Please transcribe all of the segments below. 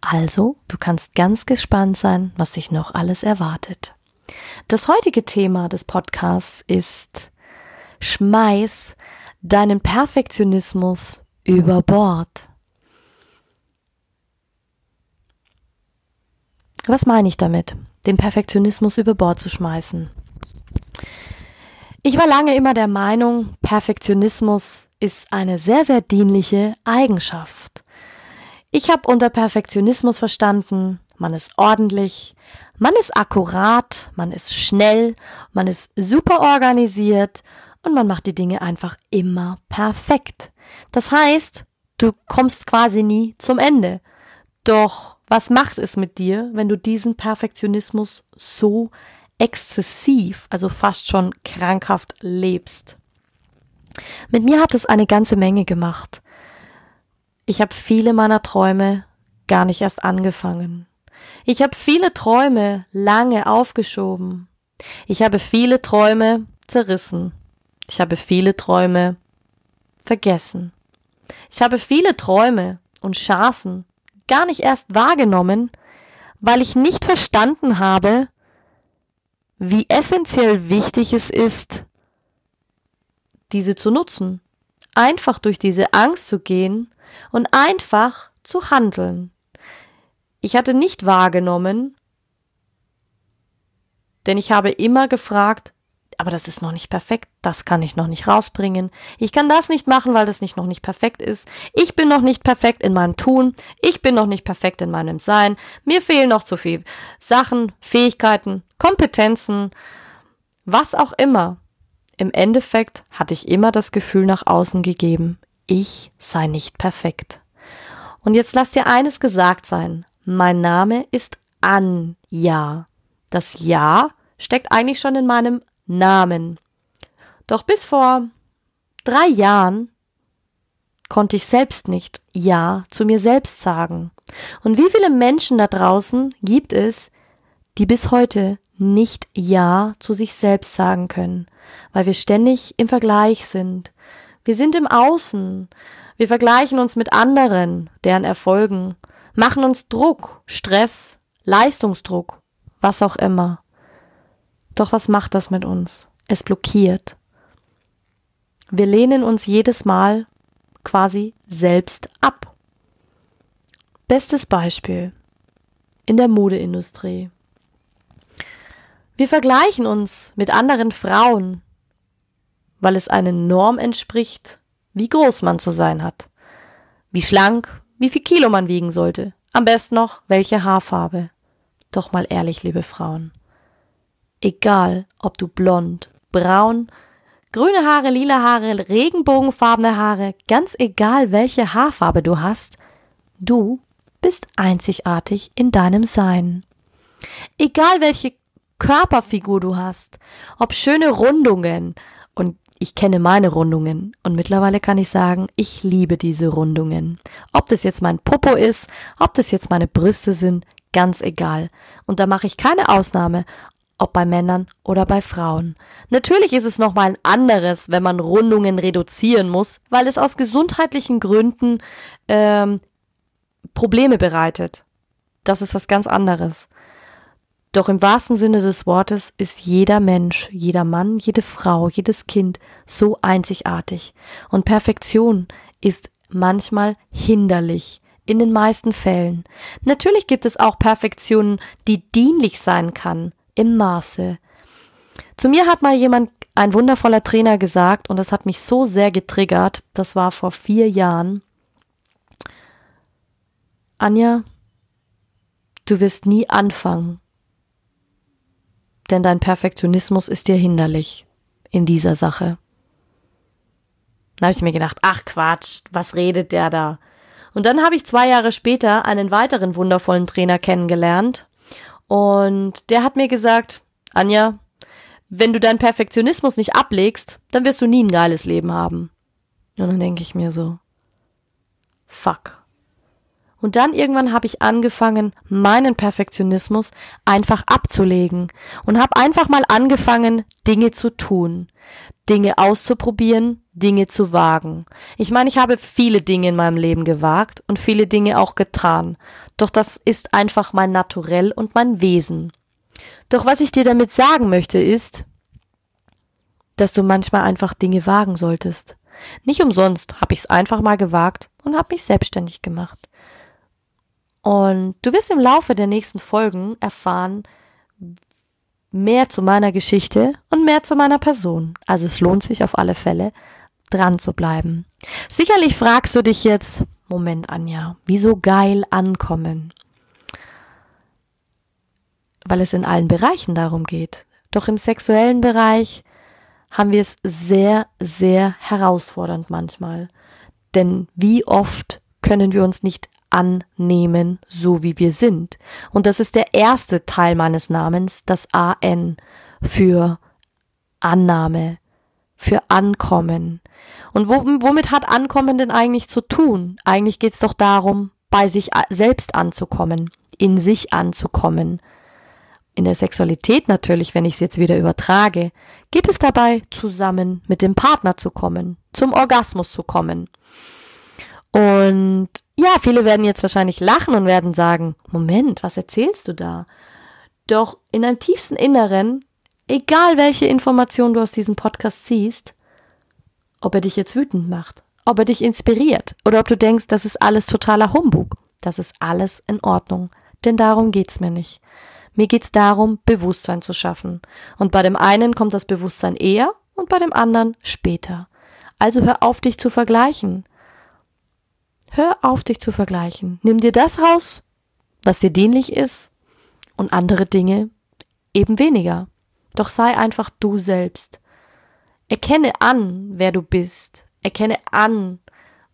Also, du kannst ganz gespannt sein, was dich noch alles erwartet. Das heutige Thema des Podcasts ist Schmeiß deinen Perfektionismus über Bord. Was meine ich damit, den Perfektionismus über Bord zu schmeißen? Ich war lange immer der Meinung, Perfektionismus ist eine sehr, sehr dienliche Eigenschaft. Ich habe unter Perfektionismus verstanden, man ist ordentlich, man ist akkurat, man ist schnell, man ist super organisiert und man macht die Dinge einfach immer perfekt. Das heißt, du kommst quasi nie zum Ende. Doch was macht es mit dir, wenn du diesen Perfektionismus so exzessiv, also fast schon krankhaft lebst? Mit mir hat es eine ganze Menge gemacht. Ich habe viele meiner Träume gar nicht erst angefangen. Ich habe viele Träume lange aufgeschoben. Ich habe viele Träume zerrissen. Ich habe viele Träume vergessen. Ich habe viele Träume und Chancen gar nicht erst wahrgenommen, weil ich nicht verstanden habe, wie essentiell wichtig es ist, diese zu nutzen. Einfach durch diese Angst zu gehen und einfach zu handeln. Ich hatte nicht wahrgenommen, denn ich habe immer gefragt, aber das ist noch nicht perfekt, das kann ich noch nicht rausbringen. Ich kann das nicht machen, weil das nicht noch nicht perfekt ist. Ich bin noch nicht perfekt in meinem Tun, ich bin noch nicht perfekt in meinem Sein. Mir fehlen noch zu viel Sachen, Fähigkeiten, Kompetenzen, was auch immer. Im Endeffekt hatte ich immer das Gefühl nach außen gegeben, ich sei nicht perfekt. Und jetzt lass dir eines gesagt sein. Mein Name ist Anja. Das Ja steckt eigentlich schon in meinem Namen. Doch bis vor drei Jahren konnte ich selbst nicht Ja zu mir selbst sagen. Und wie viele Menschen da draußen gibt es, die bis heute nicht Ja zu sich selbst sagen können, weil wir ständig im Vergleich sind. Wir sind im Außen. Wir vergleichen uns mit anderen, deren Erfolgen, machen uns Druck, Stress, Leistungsdruck, was auch immer. Doch was macht das mit uns? Es blockiert. Wir lehnen uns jedes Mal quasi selbst ab. Bestes Beispiel in der Modeindustrie. Wir vergleichen uns mit anderen Frauen, weil es eine Norm entspricht, wie groß man zu sein hat, wie schlank, wie viel Kilo man wiegen sollte, am besten noch welche Haarfarbe. Doch mal ehrlich, liebe Frauen. Egal, ob du blond, braun, grüne Haare, lila Haare, regenbogenfarbene Haare, ganz egal welche Haarfarbe du hast, du bist einzigartig in deinem Sein. Egal welche Körperfigur du hast, ob schöne Rundungen, und ich kenne meine Rundungen, und mittlerweile kann ich sagen, ich liebe diese Rundungen. Ob das jetzt mein Popo ist, ob das jetzt meine Brüste sind, ganz egal. Und da mache ich keine Ausnahme, ob bei Männern oder bei Frauen. Natürlich ist es nochmal ein anderes, wenn man Rundungen reduzieren muss, weil es aus gesundheitlichen Gründen ähm, Probleme bereitet. Das ist was ganz anderes. Doch im wahrsten Sinne des Wortes ist jeder Mensch, jeder Mann, jede Frau, jedes Kind so einzigartig. Und Perfektion ist manchmal hinderlich. In den meisten Fällen. Natürlich gibt es auch Perfektionen, die dienlich sein kann, im Maße. Zu mir hat mal jemand, ein wundervoller Trainer gesagt, und das hat mich so sehr getriggert, das war vor vier Jahren. Anja, du wirst nie anfangen, denn dein Perfektionismus ist dir hinderlich in dieser Sache. Da habe ich mir gedacht, ach Quatsch, was redet der da? Und dann habe ich zwei Jahre später einen weiteren wundervollen Trainer kennengelernt, Und der hat mir gesagt, Anja, wenn du deinen Perfektionismus nicht ablegst, dann wirst du nie ein geiles Leben haben. Und dann denke ich mir so, fuck. Und dann irgendwann habe ich angefangen, meinen Perfektionismus einfach abzulegen und habe einfach mal angefangen, Dinge zu tun, Dinge auszuprobieren, Dinge zu wagen. Ich meine, ich habe viele Dinge in meinem Leben gewagt und viele Dinge auch getan. Doch das ist einfach mein Naturell und mein Wesen. Doch was ich dir damit sagen möchte ist, dass du manchmal einfach Dinge wagen solltest. Nicht umsonst habe ich es einfach mal gewagt und habe mich selbstständig gemacht. Und du wirst im Laufe der nächsten Folgen erfahren, mehr zu meiner Geschichte und mehr zu meiner Person. Also es lohnt sich auf alle Fälle, dran zu bleiben. Sicherlich fragst du dich jetzt, Moment, Anja, wieso geil ankommen? Weil es in allen Bereichen darum geht. Doch im sexuellen Bereich haben wir es sehr, sehr herausfordernd manchmal. Denn wie oft können wir uns nicht annehmen, so wie wir sind. Und das ist der erste Teil meines Namens, das AN für Annahme, für Ankommen. Und womit hat Ankommen denn eigentlich zu tun? Eigentlich geht's doch darum, bei sich selbst anzukommen, in sich anzukommen. In der Sexualität natürlich, wenn ich es jetzt wieder übertrage, geht es dabei, zusammen mit dem Partner zu kommen, zum Orgasmus zu kommen. Und ja, viele werden jetzt wahrscheinlich lachen und werden sagen, Moment, was erzählst du da? Doch in deinem tiefsten Inneren, egal welche Information du aus diesem Podcast siehst, ob er dich jetzt wütend macht, ob er dich inspiriert oder ob du denkst, das ist alles totaler Humbug, das ist alles in Ordnung. Denn darum geht's mir nicht. Mir geht's darum, Bewusstsein zu schaffen. Und bei dem einen kommt das Bewusstsein eher und bei dem anderen später. Also hör auf, dich zu vergleichen. Hör auf, dich zu vergleichen. Nimm dir das raus, was dir dienlich ist, und andere Dinge eben weniger. Doch sei einfach du selbst. Erkenne an, wer du bist. Erkenne an,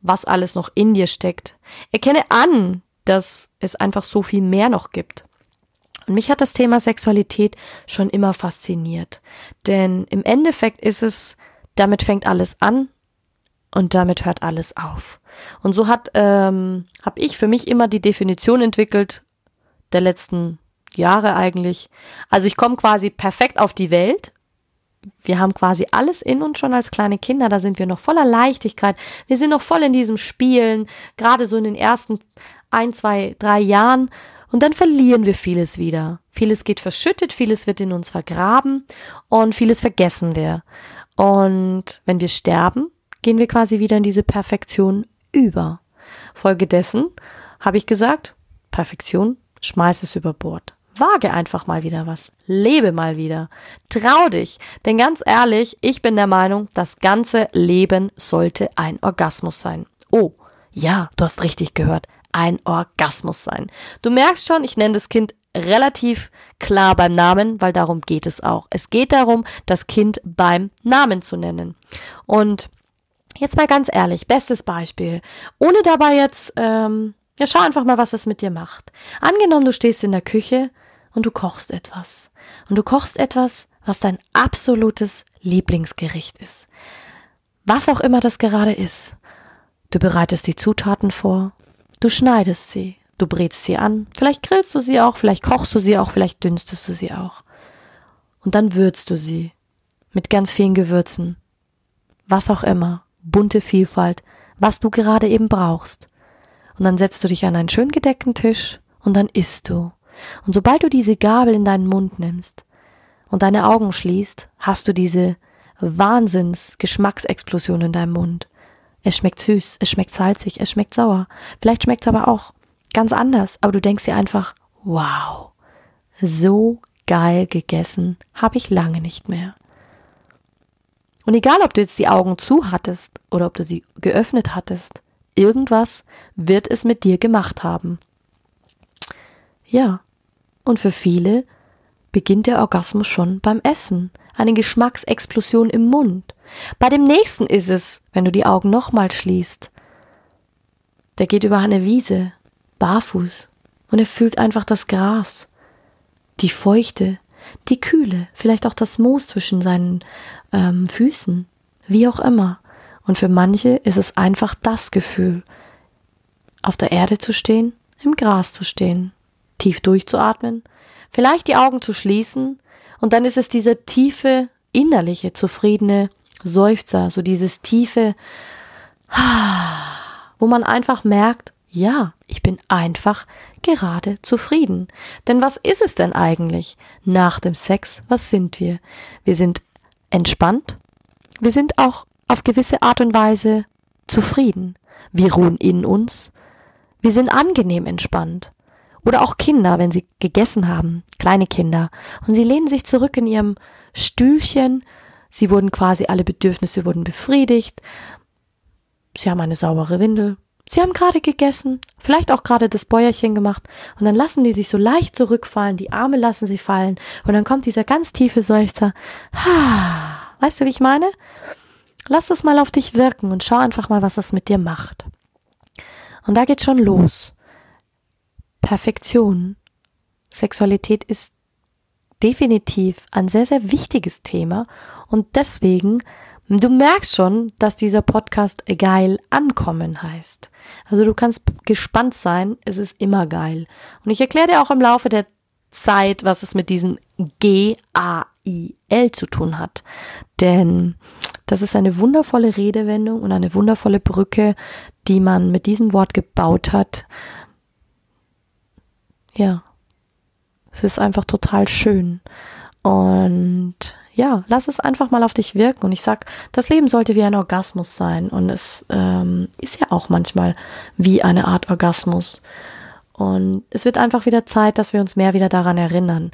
was alles noch in dir steckt. Erkenne an, dass es einfach so viel mehr noch gibt. Und mich hat das Thema Sexualität schon immer fasziniert. Denn im Endeffekt ist es, damit fängt alles an und damit hört alles auf. Und so hat ähm, habe ich für mich immer die Definition entwickelt der letzten Jahre eigentlich. Also ich komme quasi perfekt auf die Welt. Wir haben quasi alles in uns schon als kleine Kinder, da sind wir noch voller Leichtigkeit. Wir sind noch voll in diesem Spielen, gerade so in den ersten ein, zwei, drei Jahren. Und dann verlieren wir vieles wieder. Vieles geht verschüttet, vieles wird in uns vergraben und vieles vergessen wir. Und wenn wir sterben, gehen wir quasi wieder in diese Perfektion über. Folgedessen habe ich gesagt, Perfektion, schmeiß es über Bord. Wage einfach mal wieder was. Lebe mal wieder. Trau dich. Denn ganz ehrlich, ich bin der Meinung, das ganze Leben sollte ein Orgasmus sein. Oh, ja, du hast richtig gehört. Ein Orgasmus sein. Du merkst schon, ich nenne das Kind relativ klar beim Namen, weil darum geht es auch. Es geht darum, das Kind beim Namen zu nennen. Und Jetzt mal ganz ehrlich, bestes Beispiel. Ohne dabei jetzt, ähm, ja, schau einfach mal, was das mit dir macht. Angenommen, du stehst in der Küche und du kochst etwas. Und du kochst etwas, was dein absolutes Lieblingsgericht ist. Was auch immer das gerade ist. Du bereitest die Zutaten vor, du schneidest sie, du brätst sie an, vielleicht grillst du sie auch, vielleicht kochst du sie auch, vielleicht dünstest du sie auch. Und dann würzt du sie mit ganz vielen Gewürzen. Was auch immer bunte Vielfalt, was du gerade eben brauchst. Und dann setzt du dich an einen schön gedeckten Tisch und dann isst du. Und sobald du diese Gabel in deinen Mund nimmst und deine Augen schließt, hast du diese Wahnsinns Geschmacksexplosion in deinem Mund. Es schmeckt süß, es schmeckt salzig, es schmeckt sauer. Vielleicht schmeckt es aber auch ganz anders, aber du denkst dir einfach, wow, so geil gegessen habe ich lange nicht mehr. Und egal, ob du jetzt die Augen zu hattest oder ob du sie geöffnet hattest, irgendwas wird es mit dir gemacht haben. Ja, und für viele beginnt der Orgasmus schon beim Essen, eine Geschmacksexplosion im Mund. Bei dem nächsten ist es, wenn du die Augen nochmal schließt. Der geht über eine Wiese, barfuß, und er fühlt einfach das Gras. die Feuchte, die Kühle, vielleicht auch das Moos zwischen seinen ähm, Füßen, wie auch immer. Und für manche ist es einfach das Gefühl, auf der Erde zu stehen, im Gras zu stehen, tief durchzuatmen, vielleicht die Augen zu schließen, und dann ist es dieser tiefe, innerliche, zufriedene Seufzer, so dieses tiefe, wo man einfach merkt, ja, ich bin einfach gerade zufrieden. Denn was ist es denn eigentlich? Nach dem Sex, was sind wir? Wir sind entspannt. Wir sind auch auf gewisse Art und Weise zufrieden. Wir ruhen in uns. Wir sind angenehm entspannt. Oder auch Kinder, wenn sie gegessen haben, kleine Kinder, und sie lehnen sich zurück in ihrem Stühlchen, sie wurden quasi alle Bedürfnisse wurden befriedigt, sie haben eine saubere Windel, sie haben gerade gegessen, vielleicht auch gerade das Bäuerchen gemacht, und dann lassen die sich so leicht zurückfallen, die Arme lassen sie fallen, und dann kommt dieser ganz tiefe Seufzer, ha, weißt du, wie ich meine? Lass es mal auf dich wirken und schau einfach mal, was das mit dir macht. Und da geht's schon los. Perfektion. Sexualität ist definitiv ein sehr, sehr wichtiges Thema und deswegen, du merkst schon, dass dieser Podcast geil ankommen heißt. Also du kannst gespannt sein, es ist immer geil. Und ich erkläre dir auch im Laufe der Zeit, was es mit diesem G-A-I-L zu tun hat. Denn das ist eine wundervolle Redewendung und eine wundervolle Brücke, die man mit diesem Wort gebaut hat, ja, es ist einfach total schön. Und ja, lass es einfach mal auf dich wirken. Und ich sag, das Leben sollte wie ein Orgasmus sein. Und es ähm, ist ja auch manchmal wie eine Art Orgasmus. Und es wird einfach wieder Zeit, dass wir uns mehr wieder daran erinnern.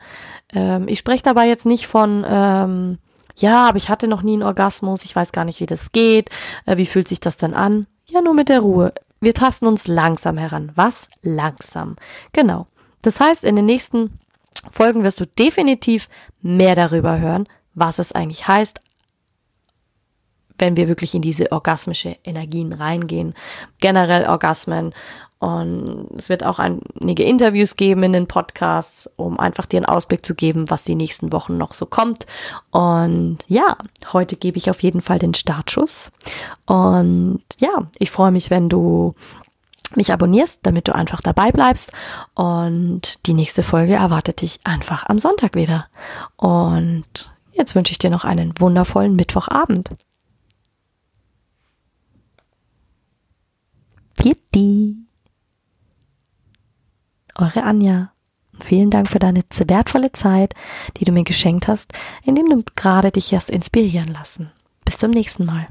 Ähm, ich spreche dabei jetzt nicht von, ähm, ja, aber ich hatte noch nie einen Orgasmus, ich weiß gar nicht, wie das geht, äh, wie fühlt sich das denn an? Ja, nur mit der Ruhe. Wir tasten uns langsam heran. Was? Langsam. Genau. Das heißt, in den nächsten Folgen wirst du definitiv mehr darüber hören, was es eigentlich heißt, wenn wir wirklich in diese orgasmische Energien reingehen. Generell Orgasmen. Und es wird auch einige Interviews geben in den Podcasts, um einfach dir einen Ausblick zu geben, was die nächsten Wochen noch so kommt. Und ja, heute gebe ich auf jeden Fall den Startschuss. Und ja, ich freue mich, wenn du mich abonnierst, damit du einfach dabei bleibst. Und die nächste Folge erwartet dich einfach am Sonntag wieder. Und jetzt wünsche ich dir noch einen wundervollen Mittwochabend. Pitti. Eure Anja. Vielen Dank für deine wertvolle Zeit, die du mir geschenkt hast, indem du gerade dich hast inspirieren lassen. Bis zum nächsten Mal.